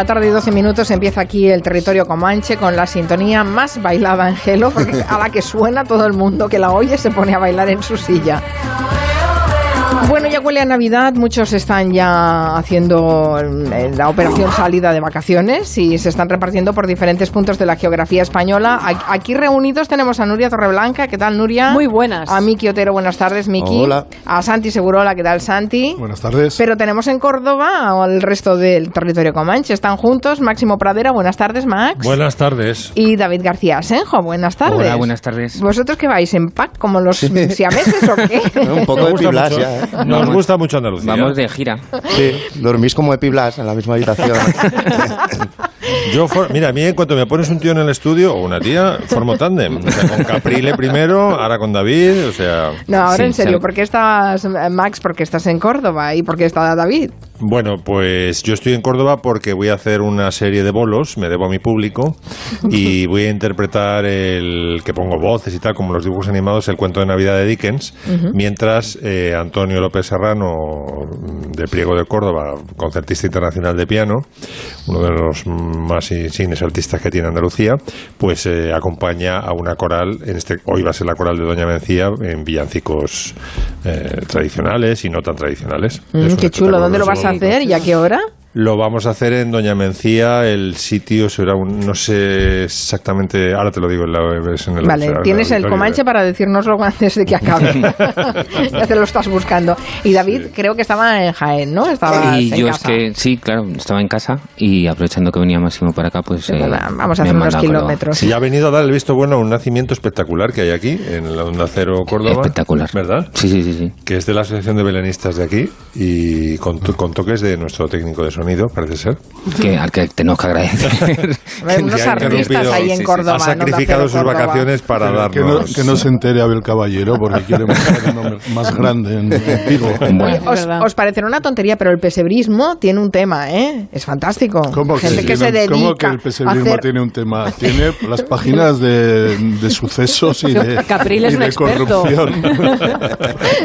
la tarde y 12 minutos empieza aquí el territorio Comanche con la sintonía más bailada en Gelo, porque a la que suena todo el mundo que la oye se pone a bailar en su silla. Bueno, ya huele a Navidad, muchos están ya haciendo eh, la operación salida de vacaciones y se están repartiendo por diferentes puntos de la geografía española. Aquí reunidos tenemos a Nuria Torreblanca, ¿qué tal Nuria? Muy buenas. A Miki Otero, buenas tardes Miki. Hola. A Santi Segurola, ¿qué tal Santi? Buenas tardes. Pero tenemos en Córdoba al resto del territorio Comanche. Están juntos Máximo Pradera, buenas tardes Max. Buenas tardes. Y David García Asenjo, buenas tardes. Hola, buenas tardes. ¿Vosotros qué vais en pack como los siameses o qué? Un poco de Piblas ya, ¿eh? Nos gusta mucho Andalucía. Vamos de gira. Sí, dormís como Epiblas en la misma habitación. Yo, for- mira, a mí en cuanto me pones un tío en el estudio o una tía, formo tándem. O sea, con Caprile primero, ahora con David, o sea... No, ahora Sí, en serio. ¿por qué estás, eh, Max? Porque estás en Córdoba y porque está David. Bueno, pues yo estoy en Córdoba porque voy a hacer una serie de bolos, me debo a mi público, y voy a interpretar el que pongo voces y tal, como los dibujos animados, el cuento de Navidad de Dickens, mientras eh, Antonio López Serrano, del Priego de Córdoba, concertista internacional de piano, uno de los más insignes artistas que tiene Andalucía, pues eh, acompaña a una coral, en este hoy va a ser la coral de Doña Mencía, en villancicos eh, tradicionales y no tan tradicionales. Mm, qué chulo, ¿dónde lo vas a hacer y a qué hora? Lo vamos a hacer en Doña Mencía, el sitio será un, no sé exactamente, ahora te lo digo en la en el Vale, tienes el Comanche para decírnoslo antes de que acabe. ya te lo estás buscando. Y David creo que estaba en Jaén, ¿no? Estaba Y en yo casa. es que, sí, claro, estaba en casa y aprovechando que venía Máximo para acá, pues. Sí, eh, vamos a hacer unos kilómetros. Sí, Y ha venido a dar el visto bueno a un nacimiento espectacular que hay aquí, en la Onda Cero Córdoba. espectacular. ¿Verdad? Sí, sí, sí. sí. Que es de la Asociación de Belenistas de aquí y con, to- con toques de nuestro técnico de sonido, parece ser. Que, al que tenemos que agradecer. Unos artistas ahí en Córdoba. ha sacrificado Cero sus Córdoba. vacaciones para darnos... que, no, que no se entere Abel Caballero porque quiere mostrar el nombre más grande en Vigo. Bueno, os, os parecerá una tontería, pero el pesebrismo tiene un tema, ¿eh? Es fantástico. ¿Cómo que, Gente que se dedica cómo que el pesebrismo hacer... tiene un tema? Tiene las páginas de, de sucesos y de, Capril es y un de experto. corrupción.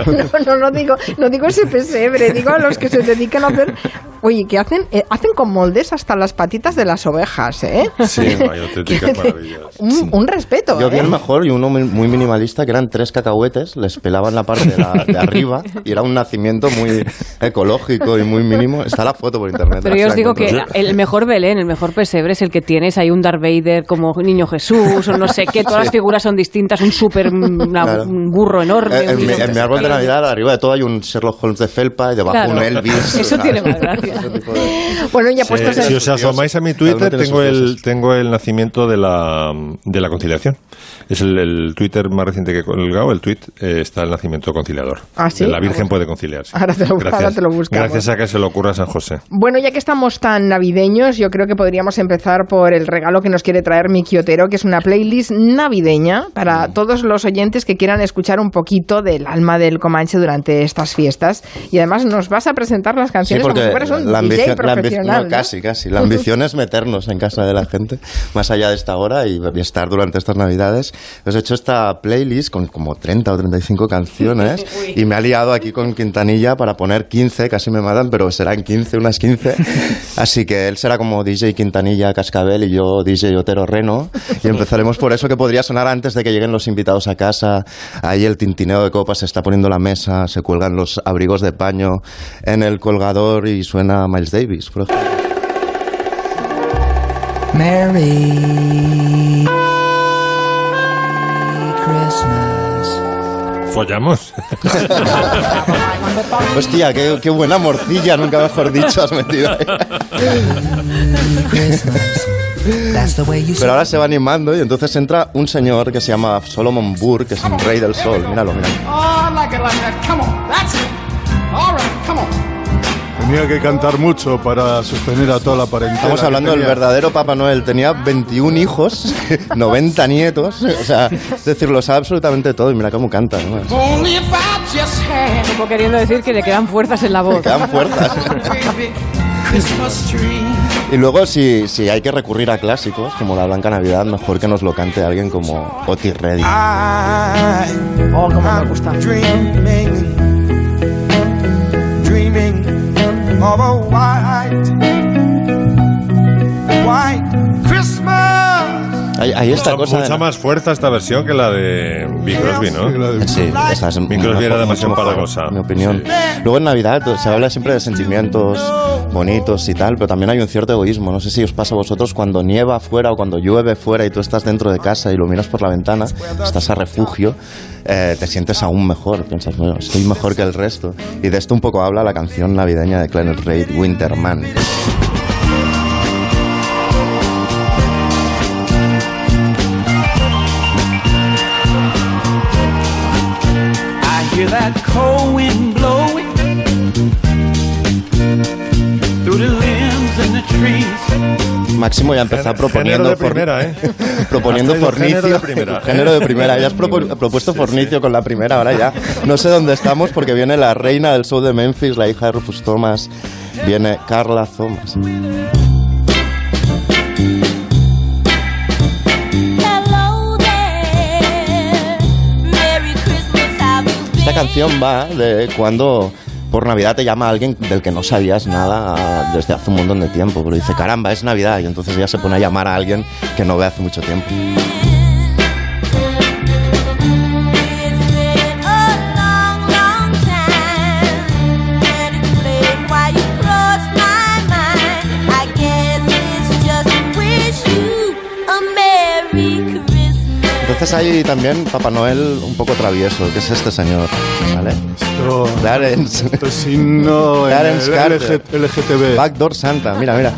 No, no, no digo, no digo ese pesebre, digo a los que se dedican a hacer. Oye, que hacen, eh, hacen con moldes hasta las patitas de las ovejas, ¿eh? Sí, hay auténticas maravillas. Un, un respeto. Yo vi ¿eh? el mejor y uno muy minimalista que eran tres cacahuetes, les pelaban la parte de, la- de arriba y era un nacimiento muy ecológico y muy mínimo. Está la foto por internet. Pero yo os digo que el mejor Belén, el mejor pesebre es el que tienes ahí un Darth Vader como niño Jesús o no sé qué, todas las figuras son distintas, un súper Claro. un burro enorme. Eh, en, mi, niño en mi árbol de Navidad, arriba de todo hay un Sherlock Holmes de felpa y debajo Claro. un Elvis. Eso ¿sabes? tiene más gracia. Bueno, ya Sí, puestos en... si os asomáis a mi Twitter, tengo el, tengo el nacimiento de la, de la conciliación. Es el, el Twitter más reciente que he colgado, el tweet, eh, está el nacimiento conciliador. ¿Ah, sí? La Virgen puede conciliar. sí. Ahora te lo- ahora te lo buscamos. Gracias a que se lo ocurra a San José. Bueno, ya que estamos tan navideños, yo creo que podríamos empezar por el regalo que nos quiere traer Miki Otero, que es una playlist navideña Mm. para todos los oyentes que quieran escuchar un poquito del alma del Comanche durante estas fiestas. Y además nos vas a presentar las Sí, canciones como porque si fueras un la DJ ambición, la ambi- profesional. no, ¿no? casi, casi. La ambición es meternos en casa de la gente, más allá de esta hora y, y estar durante estas navidades. Os he hecho esta playlist con como 30 o 35 canciones y me ha liado aquí con Quintanilla para poner 15, casi me matan, pero serán 15, unas 15. Así que él será como DJ Quintanilla Cascabel y yo DJ Otero Reno. Y empezaremos por eso que podría sonar antes de que lleguen los invitados a casa. Ahí el tintineo de copas se está poniendo la mesa, se cuelgan los abrigos de paño en el colgador y suena Miles Davis, por ejemplo. Merry Christmas. ¿Follamos? Hostia, qué, qué buena morcilla, nunca mejor dicho, has metido ahí. Christmas. That's the way you Pero ahora se va animando y entonces entra un señor que se llama Solomon Burr, que es un rey del sol. Míralo, míralo. Tenía que cantar mucho para sostener a toda la parentela. Estamos hablando del verdadero Papá Noel. Tenía 21 hijos, 90 nietos. O sea, es decir, lo sabe absolutamente todo. Y mira cómo canta. ¿no? Como queriendo decir que le quedan fuerzas en la voz. Me quedan fuerzas. Y luego, si, si hay que recurrir a clásicos, como la Blanca Navidad, mejor que nos lo cante alguien como Otis Redding. Oh, cómo me gusta. of a white, white Hay, hay esta Mucha, cosa. mucha de- más fuerza esta versión que la de Bing Crosby, ¿no? Sí, Sí, esta es Bing Crosby era demasiado en mi opinión. Luego en Navidad pues, se habla siempre de sentimientos bonitos y tal, pero también hay un cierto egoísmo. No sé si os pasa a vosotros cuando nieva fuera o cuando llueve fuera y tú estás dentro de casa y lo miras por la ventana, estás a refugio, eh, te sientes aún mejor. Piensas, bueno, estoy mejor que el resto. Y de esto un poco habla la canción navideña de Clarence Reid, Winterman. Cold wind blowing through the limbs and the trees. Máximo ya empezó Género proponiendo de primera, ¿eh? proponiendo fornicio género de primera. género de primera ya has propu- propuesto fornicio con la primera ahora ya no sé dónde estamos porque viene la reina del show de Memphis la hija de Rufus Thomas viene Carla Thomas canción va de cuando por Navidad te llama alguien del que no sabías nada desde hace un montón de tiempo. Pero dice caramba es Navidad y entonces ya se pone a llamar a alguien que no ve hace mucho tiempo entonces hay también Papá Noel un poco travieso que es este señor ¿vale? Esto, Clarence esto es signo en Clarence el Carter. LG LGTB. Backdoor Santa mira mira.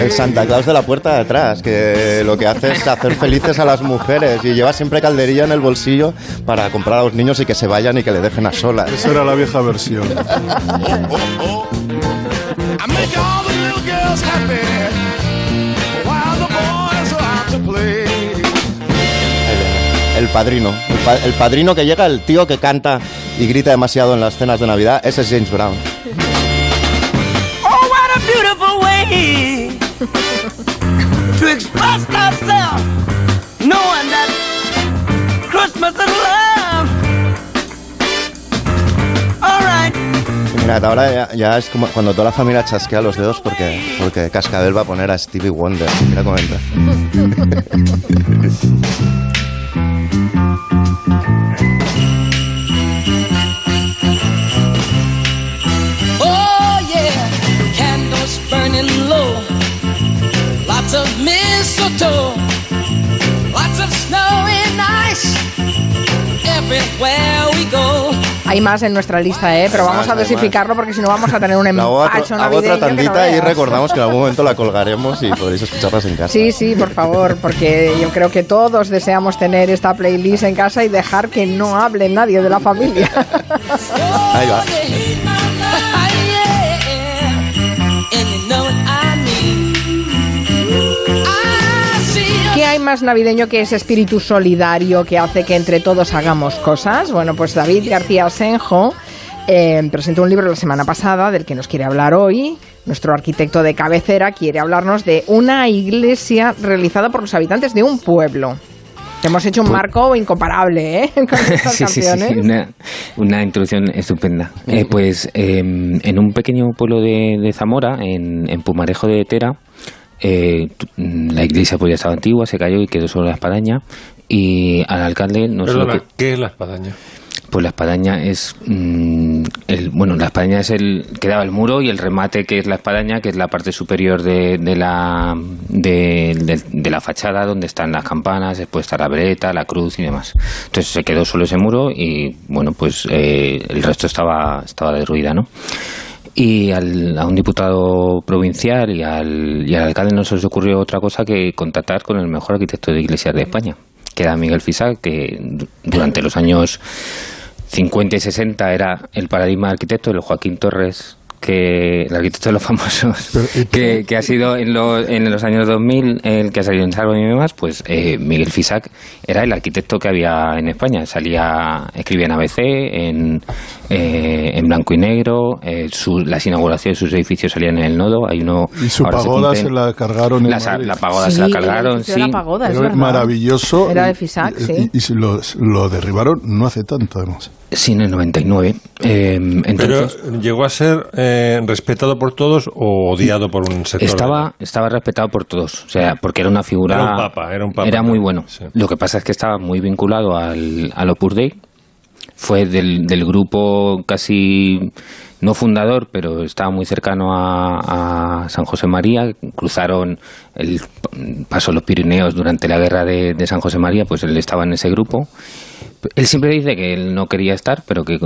El Santa Claus de la puerta de atrás, que lo que hace es hacer felices a las mujeres y lleva siempre calderilla en el bolsillo para comprar a los niños y que se vayan y que le dejen a solas. Esa era la vieja versión. Girls happy while the boys are out to play. Viene. El padrino. El, pa- el padrino que llega, el tío que canta y grita demasiado en las cenas de Navidad, ese es James Brown. Oh, what a beautiful way to express ourselves, knowing that Christmas is love. Ahora ya, ya es como cuando toda la familia chasquea los dedos porque, porque Cascabel va a poner a Stevie Wonder. Mira cómo entra. Oh yeah, candles burning low, lots of mistletoe, lots of snow and ice everywhere we go. Hay más en nuestra lista, ¿eh? pero vamos más, a dosificarlo porque si no vamos a tener un empacho hago otra que no tandita y recordamos que en algún momento la colgaremos y podréis escucharlas en casa. Sí, sí, por favor, porque yo creo que todos deseamos tener esta playlist en casa y dejar que no hable nadie de la familia. Ahí va. Más navideño que ese espíritu solidario que hace que entre todos hagamos cosas? Bueno, pues David García Senjo eh, presentó un libro la semana pasada del que nos quiere hablar hoy. Nuestro arquitecto de cabecera quiere hablarnos de una iglesia realizada por los habitantes de un pueblo. Te hemos hecho un marco incomparable, ¿eh? Con estas sí, sí, sí, una, una introducción estupenda. Eh, pues eh, en un pequeño pueblo de, de Zamora, en, en Pumarejo de Tera, eh, tu- la iglesia pues ya estaba antigua, se cayó y quedó solo la espadaña. Y al alcalde no solo Perdona, que, ¿qué es la espadaña? pues la espadaña es mm, el bueno la espadaña es el que daba el muro y el remate que es la espadaña que es la parte superior de, de la de, de- de la fachada donde están las campanas después está la vereta la cruz y demás entonces se quedó solo ese muro y bueno pues eh, el resto estaba estaba derruida no y al- a un diputado provincial y al, y al alcalde no se les ocurrió otra cosa que contactar con el mejor arquitecto de iglesias de España, que era Miguel Fisac, que du- durante los años 50 y 60 era el paradigma de arquitecto, el Joaquín Torres, que el arquitecto de los famosos, que, que ha sido en, lo- en los años 2000 el que ha salido en Salvo y demás, pues eh, Miguel Fisac era el arquitecto que había en España. Salía, escribía en ABC, en, eh, en blanco y negro, eh, su- las inauguraciones de sus edificios salían en el nodo. Hay uno, Y su ahora pagoda se la cargaron en la, Madrid. la pagoda Sí, se la el cargaron, sí. la pagoda, es Pero es verdad. maravilloso. Era de y- Fisac, y- sí. Y, se lo, lo derribaron no hace tanto, además. Sí, en el 99. Eh, entonces, Pero llegó a ser eh, respetado por todos o odiado por un sector. estaba, estaba respetado por todos, o sea, porque era una figura... Era un papa, era un papa. muy bueno. Lo que pasa es que estaba muy vinculado al, al Opus Dei. Fue del, del grupo casi no fundador, pero estaba muy cercano a, a San José María. Cruzaron el paso los Pirineos durante la guerra de, de San José María, pues él estaba en ese grupo. Él siempre dice que él no quería estar, pero que,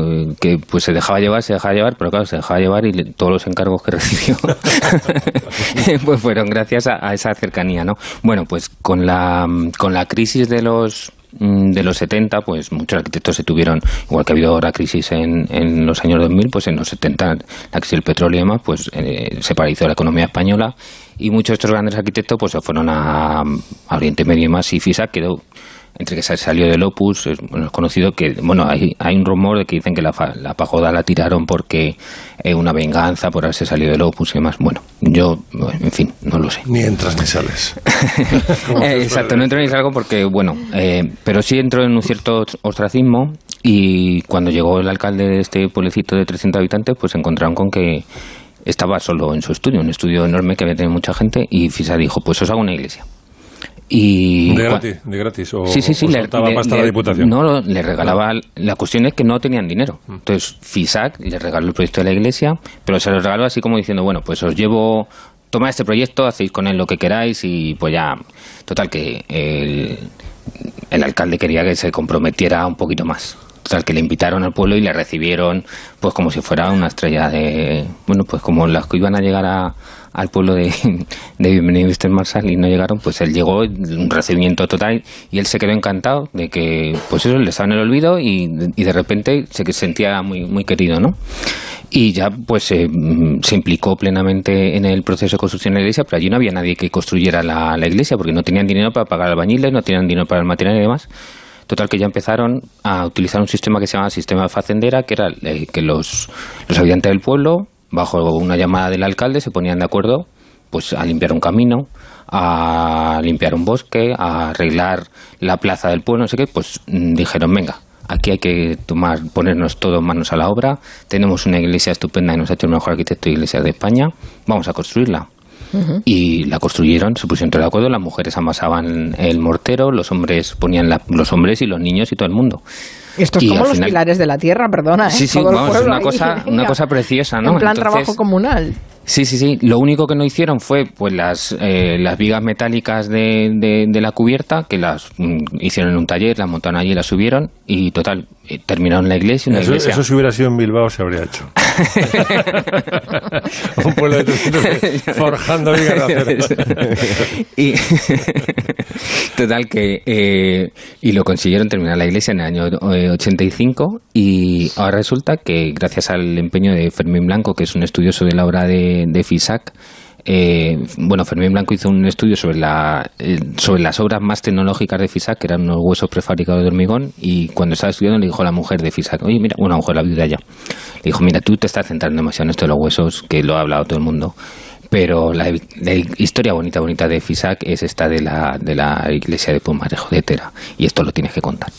pues se dejaba llevar, se dejaba llevar, pero claro, se dejaba llevar y le- todos los encargos que recibió pues fueron gracias a, a esa cercanía, ¿no? Bueno, pues con la, con la crisis de los de los 70, pues muchos arquitectos se tuvieron, igual que ha habido ahora crisis en, en los años 2000, pues en los 70, la crisis del petróleo y demás, pues eh, se paralizó la economía española y muchos de estos grandes arquitectos pues se fueron a, a Oriente Medio y más y FISA quedó entre que se salió del Opus, es, bueno, es conocido que, bueno, hay, hay un rumor de que dicen que la, la pagoda la tiraron porque eh, una venganza por haberse salido del Opus y demás. Bueno, yo, en fin, no lo sé. Ni entras ni sales. Eh, exacto, no entro ni salgo porque, bueno, eh, pero sí entro en un cierto ostracismo y cuando llegó el alcalde de este pueblecito de 300 habitantes, pues se encontraron con que estaba solo en su estudio, un estudio enorme que había tenido mucha gente y Fisa dijo, pues os hago una iglesia. Y De gratis, de gratis. O, sí, sí, sí. o soltaba pasta a la Diputación. No, no, le regalaba. La cuestión es que no tenían dinero. Mm. Entonces, FISAC le regaló el proyecto de la iglesia, pero se lo regaló así como diciendo, bueno, pues os llevo. Toma este proyecto, hacéis con él lo que queráis y pues ya. Total, que el, el alcalde quería que se comprometiera un poquito más. Total, que le invitaron al pueblo y le recibieron pues como si fuera una estrella de... Bueno, pues como las que iban a llegar a- al pueblo de, de Bienvenido Mr. Marshall y no llegaron, pues él llegó, un recibimiento total y él se quedó encantado de que pues eso le estaba en el olvido y, y de repente se sentía muy, muy querido, ¿no? Y ya pues eh, se implicó plenamente en el proceso de construcción de la iglesia, pero allí no había nadie que construyera la, la iglesia porque no tenían dinero para pagar albañiles, no tenían dinero para el material y demás. Total que ya empezaron a utilizar un sistema que se llama sistema de facendera, que era eh, que los, los habitantes del pueblo, bajo una llamada del alcalde, se ponían de acuerdo pues a limpiar un camino, a limpiar un bosque, a arreglar la plaza del pueblo, no sé qué, pues mm, dijeron, venga, aquí hay que tomar, ponernos todos manos a la obra, tenemos una iglesia estupenda y nos ha hecho el mejor arquitecto de iglesia de España, vamos a construirla. Y la construyeron, se pusieron de acuerdo, las mujeres amasaban el mortero, los hombres ponían la- los hombres y los niños y todo el mundo. Esto es Y como los final- pilares de la tierra, perdona. ¿eh? Sí, sí, Todo el vamos, es una ahí, cosa, una cosa preciosa, ¿no? En plan Entonces- trabajo comunal. Sí, sí, sí. Lo único que no hicieron fue pues las, eh, las vigas metálicas de, de- de la cubierta, que las mm, hicieron en un taller, las montaron allí, las subieron y total, eh, terminaron la iglesia, una Eso, iglesia. eso si hubiera sido en Bilbao se habría hecho. Un pueblo de 300 forjando vigas de acero. y total que eh, y lo consiguieron terminar la iglesia en el año eh, 85 y ahora resulta que gracias al empeño de Fermín Blanco que es un estudioso de la obra de, de Fisac. Eh, bueno, Fermín Blanco hizo un estudio sobre, la, eh, sobre las obras más tecnológicas de Fisac, que eran unos huesos prefabricados de hormigón, y cuando estaba estudiando le dijo a la mujer de Fisac, oye, mira, una mujer, la viuda ya, le dijo, mira, tú te estás centrando demasiado en esto de los huesos, que lo ha hablado todo el mundo, pero la, historia bonita, bonita de Fisac es esta de la, de la iglesia de Pumarejo de Tera, y esto lo tienes que contar.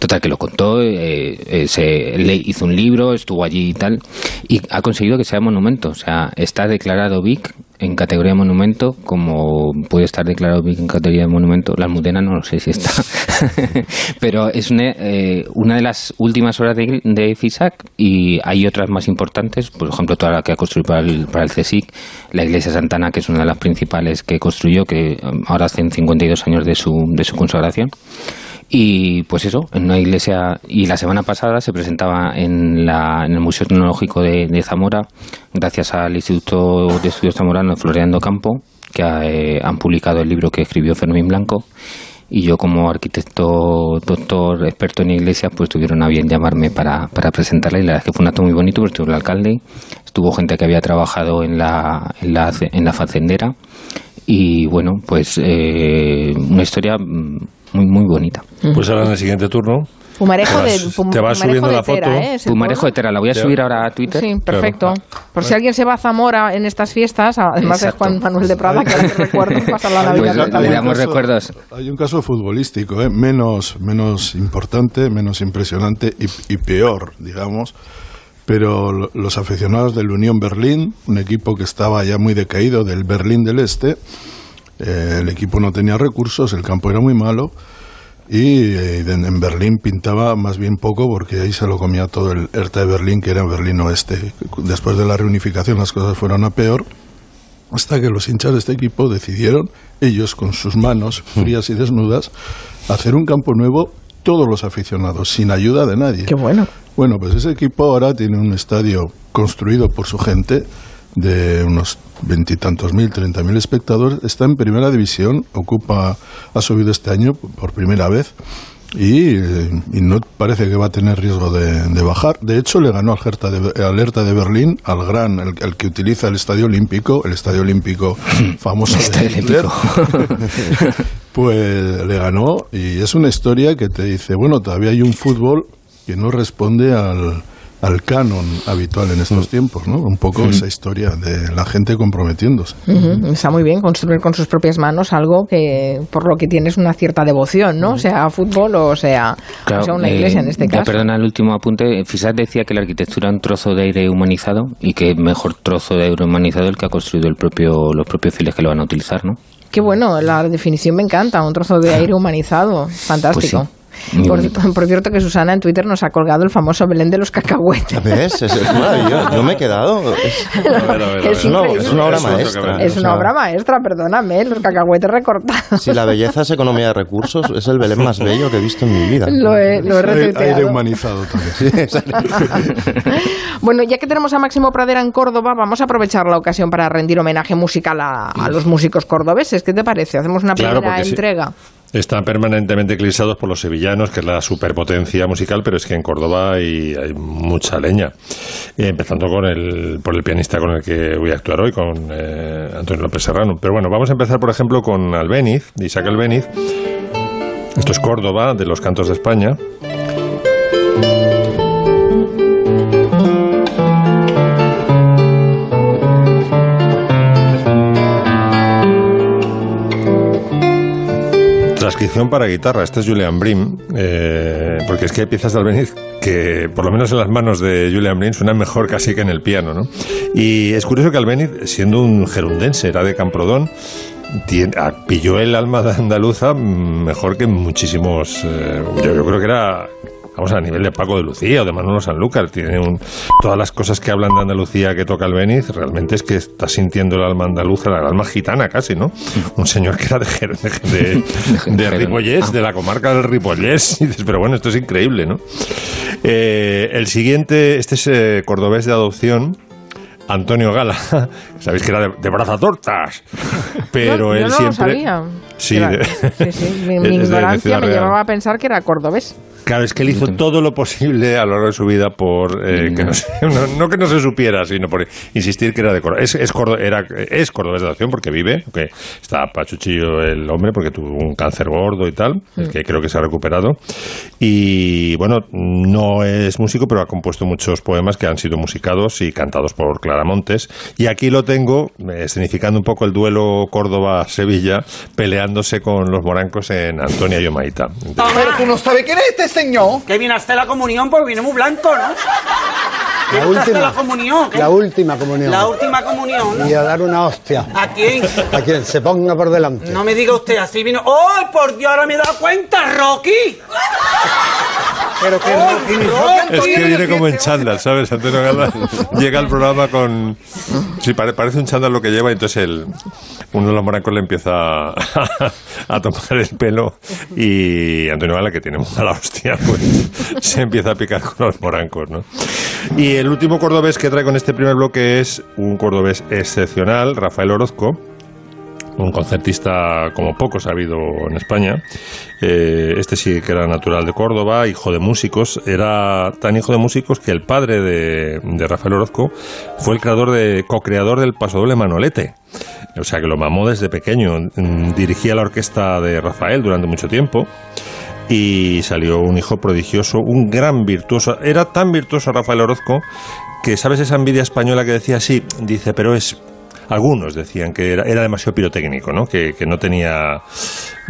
Total, que lo contó, eh, eh, se, le hizo un libro, estuvo allí y tal, y ha conseguido que sea monumento, o sea, está declarado Vic en categoría de monumento, como puede estar declarado en categoría de monumento. La Almudena no lo sé si está, pero es una, eh, una de las últimas obras de, de FISAC y hay otras más importantes, por ejemplo, toda la que ha construido para el, para el CSIC, la iglesia Santana, que es una de las principales que construyó, que um, ahora hacen 52 años de su, de su consagración. Y pues eso, en una iglesia. Y la semana pasada se presentaba en, la, en el Museo Tecnológico de, Zamora, gracias al Instituto de Estudios Zamorano Floreando Campo, que eh, han publicado el libro que escribió Fermín Blanco. Y yo, como arquitecto, doctor, experto en iglesias, pues tuvieron a bien llamarme para, para presentarla. Y la verdad es que fue un acto muy bonito, porque estuvo el alcalde, estuvo gente que había trabajado en la, en la, en la facendera. Y bueno, pues eh, una historia mm, muy, muy bonita. Pues ahora en el siguiente turno Pumarejo de, Pum- te vas Pumarejo subiendo de la Tera, foto. ¿eh? Es el Pumarejo de. Tera, la voy a subir ahora a Twitter. Sí, perfecto. Claro. Por si alguien se va a Zamora en estas fiestas, además de Exacto. Juan Manuel de Prada, que ahora que recuerdo pasa la Navidad Pues le damos caso- recuerdos. Hay un caso futbolístico, ¿eh? menos, menos importante, menos impresionante y, y peor, digamos. Pero lo- los aficionados del Unión Berlín, un equipo que estaba ya muy decaído del Berlín del Este, eh, el equipo no tenía recursos, el campo era muy malo y eh, en Berlín pintaba más bien poco porque ahí se lo comía todo el Hertha de Berlín, que era Berlín Oeste. Después de la reunificación las cosas fueron a peor hasta que los hinchas de este equipo decidieron, ellos con sus manos frías y desnudas, hacer un campo nuevo todos los aficionados, sin ayuda de nadie. Qué bueno. Bueno, pues ese equipo ahora tiene un estadio construido por su gente de unos veintitantos mil, treinta mil espectadores. Está en primera división, ocupa, ha subido este año por primera vez y, eh, y no parece que va a tener riesgo de, de bajar. De hecho, le ganó al Hertha de, al Hertha de Berlín, al gran, el, el que utiliza el Estadio Olímpico, el Estadio Olímpico famoso de Estadio Hitler. Olímpico. pues le ganó y es una historia que te dice, bueno, todavía hay un fútbol que no responde al, al canon habitual en estos tiempos, ¿no? Un poco esa historia de la gente comprometiéndose. Ujú, Está muy bien construir con sus propias manos algo que por lo que tienes una cierta devoción, ¿no? Sea fútbol o sea, o sea una eh, iglesia en este caso. perdona el último apunte. Fisat decía que la arquitectura era un trozo de aire humanizado y que mejor trozo de aire humanizado el que ha construido el propio, los propios fieles que lo van a utilizar, ¿no? Qué bueno, la definición me encanta, un trozo de aire humanizado, fantástico. Pues sí. Por, cierto que Susana en Twitter nos ha colgado el famoso Belén de los cacahuetes. ¿Ves? Es, es maravilloso. Yo me he quedado. Es, A ver, a ver, a ver. Es una- no, es una obra maestra. Es una obra maestra, perdóname, los cacahuetes recortados. Si la belleza es economía de recursos, es el Belén más bello que he visto en mi vida. Lo he, lo he Aire, retuiteado. aire humanizado también. Bueno, ya que tenemos a Máximo Pradera en Córdoba, vamos a aprovechar la ocasión para rendir homenaje musical a, a los músicos cordobeses. ¿Qué te parece? Hacemos una Claro, primera sí. Están permanentemente eclipsados por los sevillanos, que es la superpotencia musical, pero es que en Córdoba hay, mucha leña. Eh, empezando con el, por el pianista con el que voy a actuar hoy, con eh, Antonio López Serrano. Pero bueno, vamos a empezar, por ejemplo, con Albéniz, Isaac Albéniz. Esto es Córdoba, de los cantos de España. Transcripción para guitarra. Este es Julian Brim, eh, porque es que hay piezas de Albéniz que, por lo menos en las manos de Julian Brim, suenan mejor casi que en el piano, ¿no? Y es curioso que Albéniz, siendo un gerundense, era de Camprodón, tiene- ah, pilló el alma de andaluza mm, mejor que muchísimos. eh, yo creo que era. Vamos a nivel de Paco de Lucía o de Manolo Sanlúcar. Tiene un, todas las cosas que hablan de Andalucía que toca Albéniz, realmente es que está sintiendo el alma andaluza, el alma gitana casi, ¿no? Un señor que era de, Jer- de, de, de Ripollés, de la comarca del Ripollés. Y dices, pero bueno, esto es increíble, ¿no? Eh, el siguiente, este es eh, cordobés de adopción. Antonio Gala, sabéis que era de, de brazatortas, pero Yo- yo él no lo siempre... sabía. Sí, Era- de- sí, sí, Mi, ignorancia me Real. llevaba a pensar que era cordobés. Claro, es que él hizo todo lo posible a lo largo de su vida por eh, que no, se- no, no que no se supiera, sino por insistir que era de Córdoba. Es, es, Córdoba, era, es cordobés de adopción porque vive, que está pachuchillo el hombre porque tuvo un cáncer gordo y tal, el que creo que se ha recuperado. Y bueno, no es músico, pero ha compuesto muchos poemas que han sido musicados y cantados por Clara Montes. Y aquí lo tengo, eh, escenificando un poco el duelo Córdoba-Sevilla, peleándose con los morancos en Antonia y Omaita. Pero tú no sabes quién es este Que viene hasta la comunión porque viene muy blanco, ¿no? La última. la comunión. La última comunión. La última comunión. ¿no? Y a dar una hostia. ¿A quién? A quien se ponga por delante. No me diga usted, así vino. ¡Oh, por Dios, ahora me he dado cuenta, Rocky! Pero que Rocky, ni Rocky, Es que viene como en chándal, ¿sabes? Antonio Gala llega al programa con... Sí, pare- parece un chándal lo que lleva y entonces el, uno de los morancos le empieza a, a tomar el pelo y Antonio Gala, que tiene mala hostia, pues se empieza a picar con los morancos, ¿no? Y el último cordobés que trae con este primer bloque es un cordobés excepcional, Rafael Orozco, un concertista como pocos ha habido en España. Eh, este sí que era natural de Córdoba, hijo de músicos. Era tan hijo de músicos que el padre de, de Rafael Orozco fue el creador de, co-creador del pasodoble Manolete. O sea que lo mamó desde pequeño. Mm, Dirigía la orquesta de Rafael durante mucho tiempo. Y salió un hijo prodigioso, un gran virtuoso. Era tan virtuoso Rafael Orozco que, ¿sabes esa envidia española que decía así? Dice, pero es... Algunos decían que era, era demasiado pirotécnico, ¿no? Que, que no tenía...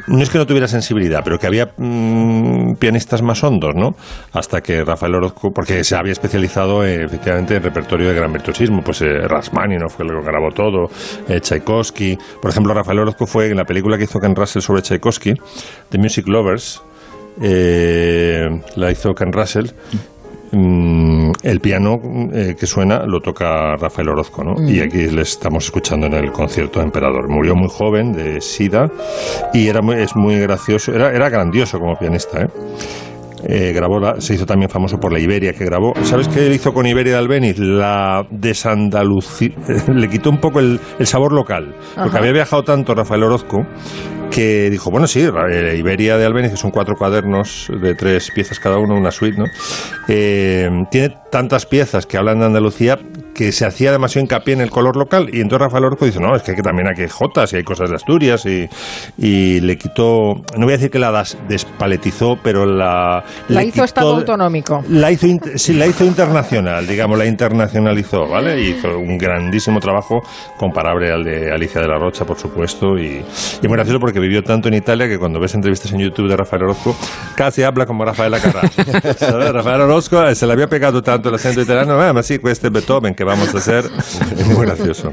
No es que no tuviera sensibilidad, pero que había mm, pianistas más hondos, ¿no? Hasta que Rafael Orozco, porque se había especializado eh, efectivamente en repertorio de gran virtuosismo, pues eh, Rachmaninoff fue el que grabó todo, eh, Tchaikovsky. Por ejemplo, Rafael Orozco fue en la película que hizo Ken Russell sobre Tchaikovsky, The Music Lovers, eh, la hizo Ken Russell. Mm, el piano eh, que suena lo toca Rafael Orozco, ¿no? Mm. Y aquí le estamos escuchando en el concierto de Emperador. Murió muy joven de SIDA y era muy, es muy gracioso, era, era grandioso como pianista, ¿eh? Eh, grabó la- se hizo también famoso por la Iberia que grabó. ¿Sabes qué hizo con Iberia de Albeniz? La desandalucía. Le quitó un poco el, el sabor local. Porque Ajá. había viajado tanto Rafael Orozco que dijo, bueno, sí, eh, Iberia de Albeniz, son cuatro cuadernos de tres piezas cada uno, una suite, ¿no? Eh, tiene tantas piezas que hablan de Andalucía que se hacía demasiado hincapié en el color local y entonces Rafael Orozco dice, no, es que, también hay jotas y hay cosas de Asturias y, y le quitó, no voy a decir que la despaletizó, pero la... La hizo quitó Estado autonómico. la hizo, sí, la hizo internacional, digamos, la internacionalizó, ¿vale? Hizo un grandísimo trabajo comparable al de Alicia de la Rocha, por supuesto, y, y muy gracioso porque vivió tanto en Italia que cuando ves entrevistas en YouTube de Rafael Orozco, casi habla como Rafael. ¿Sabes? Rafael Orozco eh, se le había pegado tanto el acento italiano, ah, ma sí, este Beethoven que vamos a hacer, muy gracioso.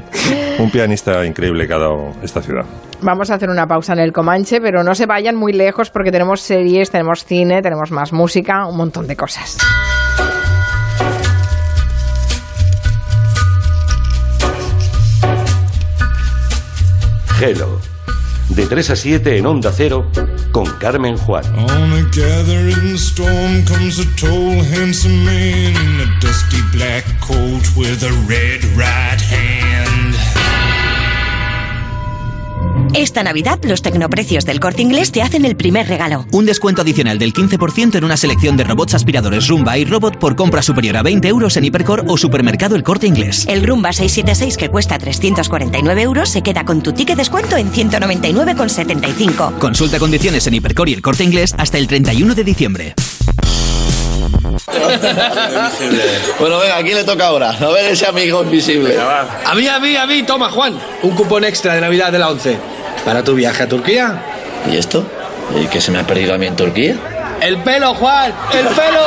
Un pianista increíble que ha dado esta ciudad. Vamos a hacer una pausa en el Comanche, pero no se vayan muy lejos porque tenemos series, tenemos cine, tenemos más música, un montón de cosas. Hello. De 3 a 7 en Onda Cero con Carmen Juan. On Esta Navidad, los tecnoprecios del corte inglés te hacen el primer regalo. Un descuento adicional del 15% en una selección de robots aspiradores Rumba y Robot por compra superior a 20 euros en Hipercor o Supermercado El Corte Inglés. El Rumba 676 que cuesta 349 euros se queda con tu ticket descuento en 199,75. Consulta condiciones en Hipercor y El Corte Inglés hasta el 31 de diciembre. Bueno, venga, ¿a quién le toca ahora? A ver ese amigo invisible. A mí, a mí, a mí, toma Juan, un cupón extra de Navidad de la 11. Para tu viaje a Turquía. ¿Y esto? ¿Y qué se me ha perdido a mí en Turquía? ¡El pelo, Juan! ¡El pelo!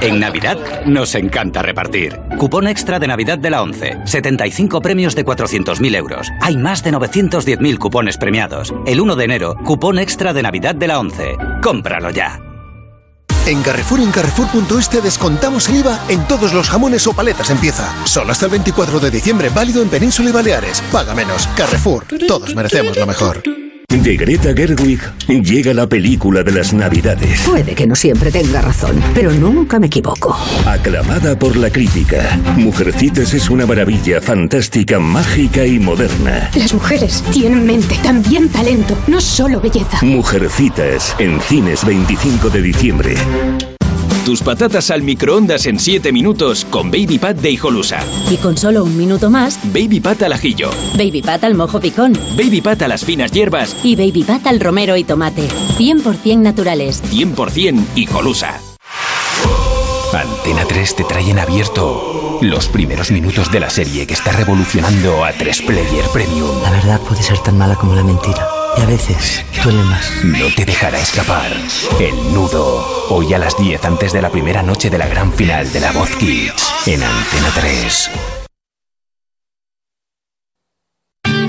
En Navidad nos encanta repartir. Cupón extra de Navidad de la 11. 75 premios de 400.000 euros. Hay más de 910.000 cupones premiados. El 1 de enero, cupón extra de Navidad de la 11. Cómpralo ya. En Carrefour en Carrefour.es descontamos el IVA en todos los jamones o paletas en pieza. Solo hasta el 24 de diciembre, válido en Península y Baleares. Paga menos. Carrefour. Todos merecemos lo mejor. De Greta Gerwig llega la película de las Navidades. Puede que no siempre tenga razón, pero nunca me equivoco. Aclamada por la crítica, Mujercitas es una maravilla fantástica, mágica y moderna. Las mujeres tienen mente, también talento, no solo belleza. Mujercitas en cines 25 de diciembre. Tus patatas al microondas en 7 minutos con Baby Pat de Hijolusa. Y con solo un minuto más, Baby Pat al ajillo. Baby Pat al mojo picón. Baby Pat a las finas hierbas. Y Baby Pat al romero y tomate. 100% naturales. 100% Hijolusa. Antena 3 te trae en abierto los primeros minutos de la serie que está revolucionando a 3 Player Premium. La verdad puede ser tan mala como la mentira. Y a veces duele más. No te dejará escapar. El nudo. Hoy a las 10 antes de la primera noche de la gran final de la Voz Kids. En Antena 3.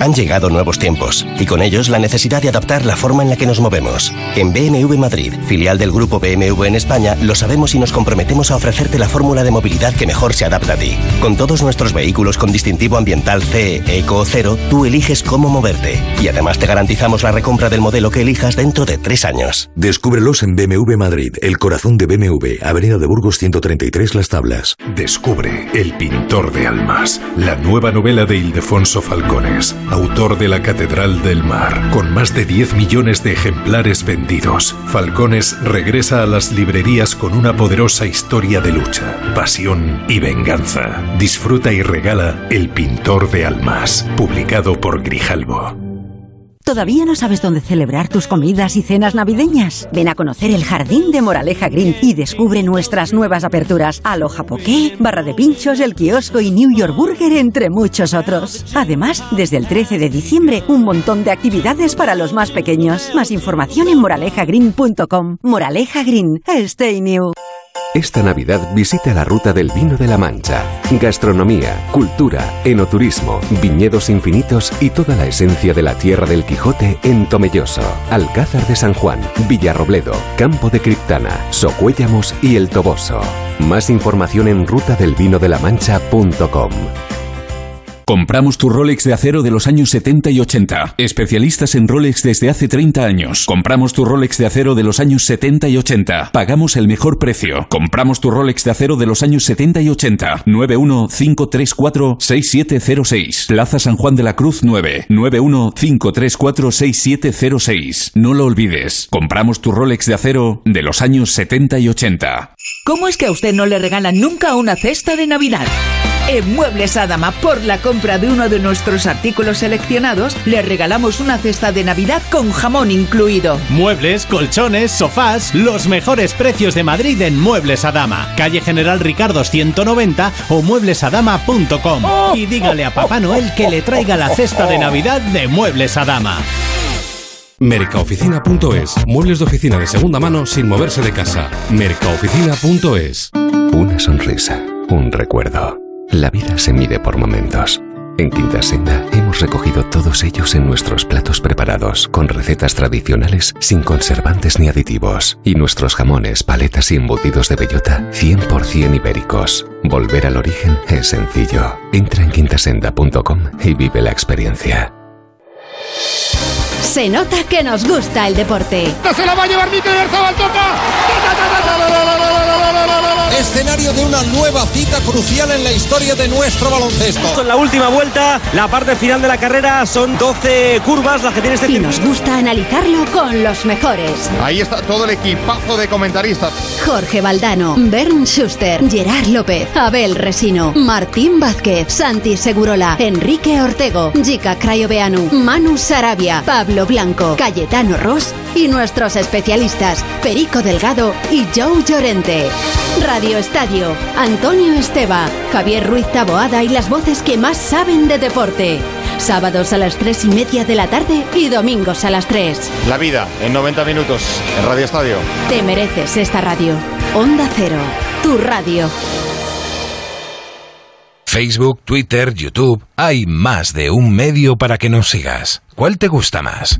Han llegado nuevos tiempos y con ellos la necesidad de adaptar la forma en la que nos movemos. En BMW Madrid, filial del grupo BMW en España, lo sabemos y nos comprometemos a ofrecerte la fórmula de movilidad que mejor se adapta a ti. Con todos nuestros vehículos con distintivo ambiental CE, Eco o Cero, tú eliges cómo moverte y además te garantizamos la recompra del modelo que elijas dentro de tres años. Descúbrelos en BMW Madrid, el corazón de BMW, Avenida de Burgos 133 Las Tablas. Descubre El pintor de almas, la nueva novela de Ildefonso Falcones, autor de La Catedral del Mar, con más de 10 millones de ejemplares vendidos. Falcones regresa a las librerías con una poderosa historia de lucha, pasión y venganza. Disfruta y regala El pintor de almas, publicado por Grijalbo. ¿Todavía no sabes dónde celebrar tus comidas y cenas navideñas? Ven a conocer el jardín de Moraleja Green y descubre nuestras nuevas aperturas. Aloha Poké, Barra de Pinchos, El Kiosco y New York Burger, entre muchos otros. Además, desde el 13 de diciembre, un montón de actividades para los más pequeños. Más información en moralejagreen.com. Moraleja Green, stay new. Esta Navidad visita la ruta del vino de la Mancha. Gastronomía, cultura, enoturismo, viñedos infinitos y toda la esencia de la tierra del Quijote en Tomelloso, Alcázar de San Juan, Villarrobledo, Campo de Criptana, Socuéllamos y El Toboso. Más información en rutadelvinoDelaMancha.com. Compramos tu Rolex de acero de los años 70 y 80. Especialistas en Rolex desde hace 30 años. Compramos tu Rolex de acero de los años 70 y 80. Pagamos el mejor precio. Compramos tu Rolex de acero de los años 70 y 80. 915346706. Plaza San Juan de la Cruz 9. 915346706. No lo olvides. Compramos tu Rolex de acero de los años 70 y 80. ¿Cómo es que a usted no le regalan nunca una cesta de Navidad? En Muebles Adama, por la compra de uno de nuestros artículos seleccionados, le regalamos una cesta de Navidad con jamón incluido. Muebles, colchones, sofás, los mejores precios de Madrid en Muebles Adama. Calle General Ricardo 190 o mueblesadama.com. Y dígale a Papá Noel que le traiga la cesta de Navidad de Muebles Adama. Mercaoficina.es. Muebles de oficina de segunda mano sin moverse de casa. Mercaoficina.es. Una sonrisa, un recuerdo. La vida se mide por momentos. En Quinta Senda hemos recogido todos ellos en nuestros platos preparados, con recetas tradicionales sin conservantes ni aditivos. Y nuestros jamones, paletas y embutidos de bellota 100% ibéricos. Volver al origen es sencillo. Entra en quintasenda.com y vive la experiencia. Se nota que nos gusta el deporte. Se la va a llevar Mikel Oyarzabal, toca. Escenario de una nueva cita crucial en la historia de nuestro baloncesto. En la última vuelta, la parte final de la carrera son 12 curvas las que tiene este Y nos gusta analizarlo con los mejores. Ahí está todo el equipazo de comentaristas. Jorge Valdano, Bern Schuster, Gerard López, Abel Resino, Martín Vázquez, Santi Segurola, Enrique Ortego, Jica Crayoveanu, Manu Sarabia, Pablo Blanco, Cayetano Ross y nuestros especialistas Perico Delgado y Joe Llorente. Radio Estadio, Antonio Esteba, Javier Ruiz Taboada y las voces que más saben de deporte. Sábados a las tres y media de la tarde y domingos a las 3. La vida en 90 minutos en Radio Estadio. Te mereces esta radio. Onda Cero, tu radio. Facebook, Twitter, YouTube, hay más de un medio para que nos sigas. ¿Cuál te gusta más?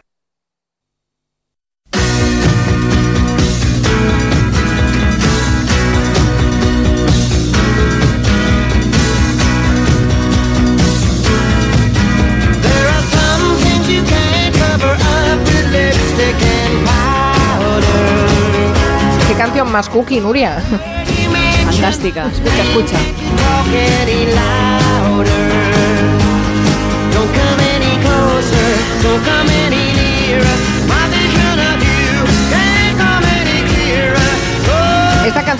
Canción más cookie, Nuria. Fantástica. Escucha, escucha.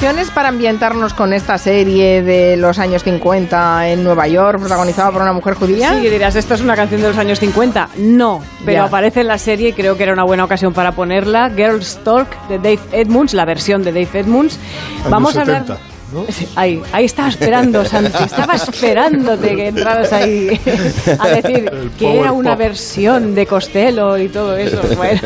Oh, Esta canción es para ambientarnos con esta serie de los años 50 en Nueva York, protagonizada por una mujer judía. Sí, dirás, esto es una canción de los años 50. No, pero Ya. aparece en la serie y creo que era una buena ocasión para ponerla. Girls Talk de Dave Edmunds, la versión de Dave Edmunds. Vamos a hablar. Ahí, ahí estaba esperando, Santi. Estaba esperándote que entraras ahí a decir que era una versión de Costello y todo eso. Bueno,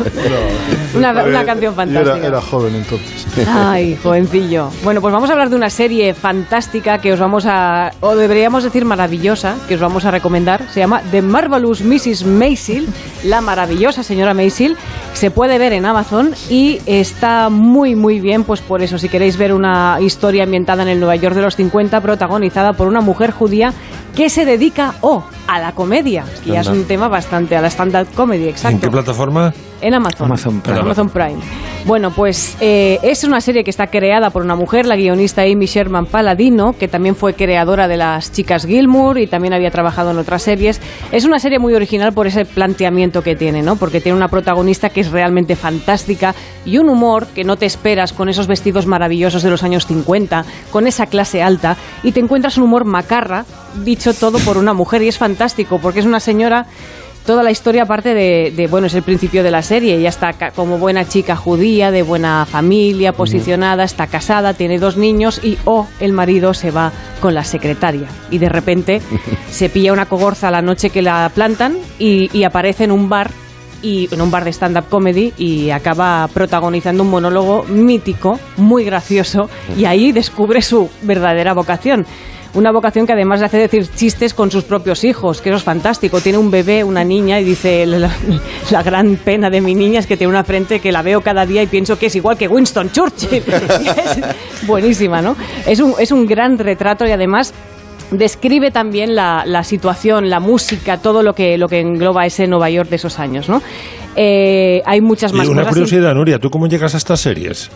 una, una canción Yo fantástica. Era, era joven entonces. Ay, jovencillo. Bueno, pues vamos a hablar de una serie fantástica que os vamos a, o deberíamos decir maravillosa, que os vamos a recomendar. Se llama The Marvelous Mrs. Maisel, la maravillosa señora Maisel. Se puede ver en Amazon y está muy, muy bien, pues por eso, si queréis ver una historia en el Nueva York de los 50, protagonizada por una mujer judía que se dedica, o a la comedia, que ya es un tema bastante, a la stand-up comedy, exacto. ¿En qué plataforma? En Amazon. Amazon Prime. Amazon Prime. Bueno, pues eh, es una serie que está creada por una mujer, la guionista Amy Sherman Paladino, que también fue creadora de las chicas Gilmour y también había trabajado en otras series. Es una serie muy original por ese planteamiento que tiene, ¿no? Porque tiene una protagonista que es realmente fantástica y un humor que no te esperas con esos vestidos maravillosos de los años 50, con esa clase alta, y te encuentras un humor macarra, dicho todo por una mujer, y es fantástico, porque es una señora toda la historia parte de, de, bueno, es el principio de la serie. Ella está como buena chica judía, de buena familia, posicionada, está casada, tiene dos niños y, oh, el marido se va con la secretaria. Y de repente se pilla una cogorza la noche que la plantan y, y aparece en un bar y en un bar de stand-up comedy y acaba protagonizando un monólogo mítico, muy gracioso, y ahí descubre su verdadera vocación. Una vocación que además le hace decir chistes con sus propios hijos, que eso es fantástico. Tiene un bebé, una niña, y dice, la, la gran pena de mi niña es que tiene una frente que la veo cada día y pienso que es igual que Winston Churchill. Y es buenísima, ¿no? Es un, es un gran retrato y además describe también la, la situación, la música, todo lo que, lo que engloba ese Nueva York de esos años, ¿no? Eh, hay muchas Y más una cosas. curiosidad, Nuria, ¿tú cómo llegas a estas series?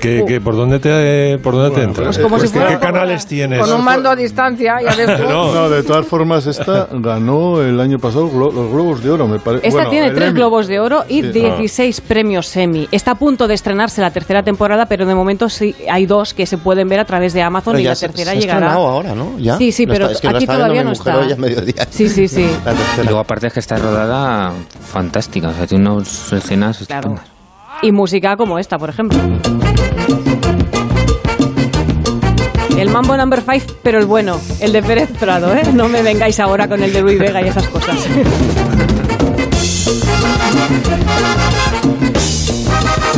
¿Qué, qué- por dónde te, por dónde te entras? pues como si ¿Qué canales tienes? Con un mando a distancia, ya ves tú. No, de todas formas, esta ganó el año pasado glo- los Globos de Oro, me parece. Esta Bueno, tiene tres Emmy. globos de oro y Sí. 16 premios Emmy. Está a punto de estrenarse la tercera temporada, pero de momento sí hay dos que se pueden ver a través de Amazon Pero y la se- tercera se ha llegará. estrenado ahora, ¿no? ¿Ya? Sí, sí, pero está- es que aquí todavía no está. hoy a mediodía. Sí, sí, sí. Y luego aparte es que está rodada fantástica, o sea, tiene unas escenas estupendas. Y música como esta, por ejemplo. El Mambo Number 5, pero el bueno, el de Pérez Prado, ¿eh? No me vengáis ahora con el de Luis Vega y esas cosas.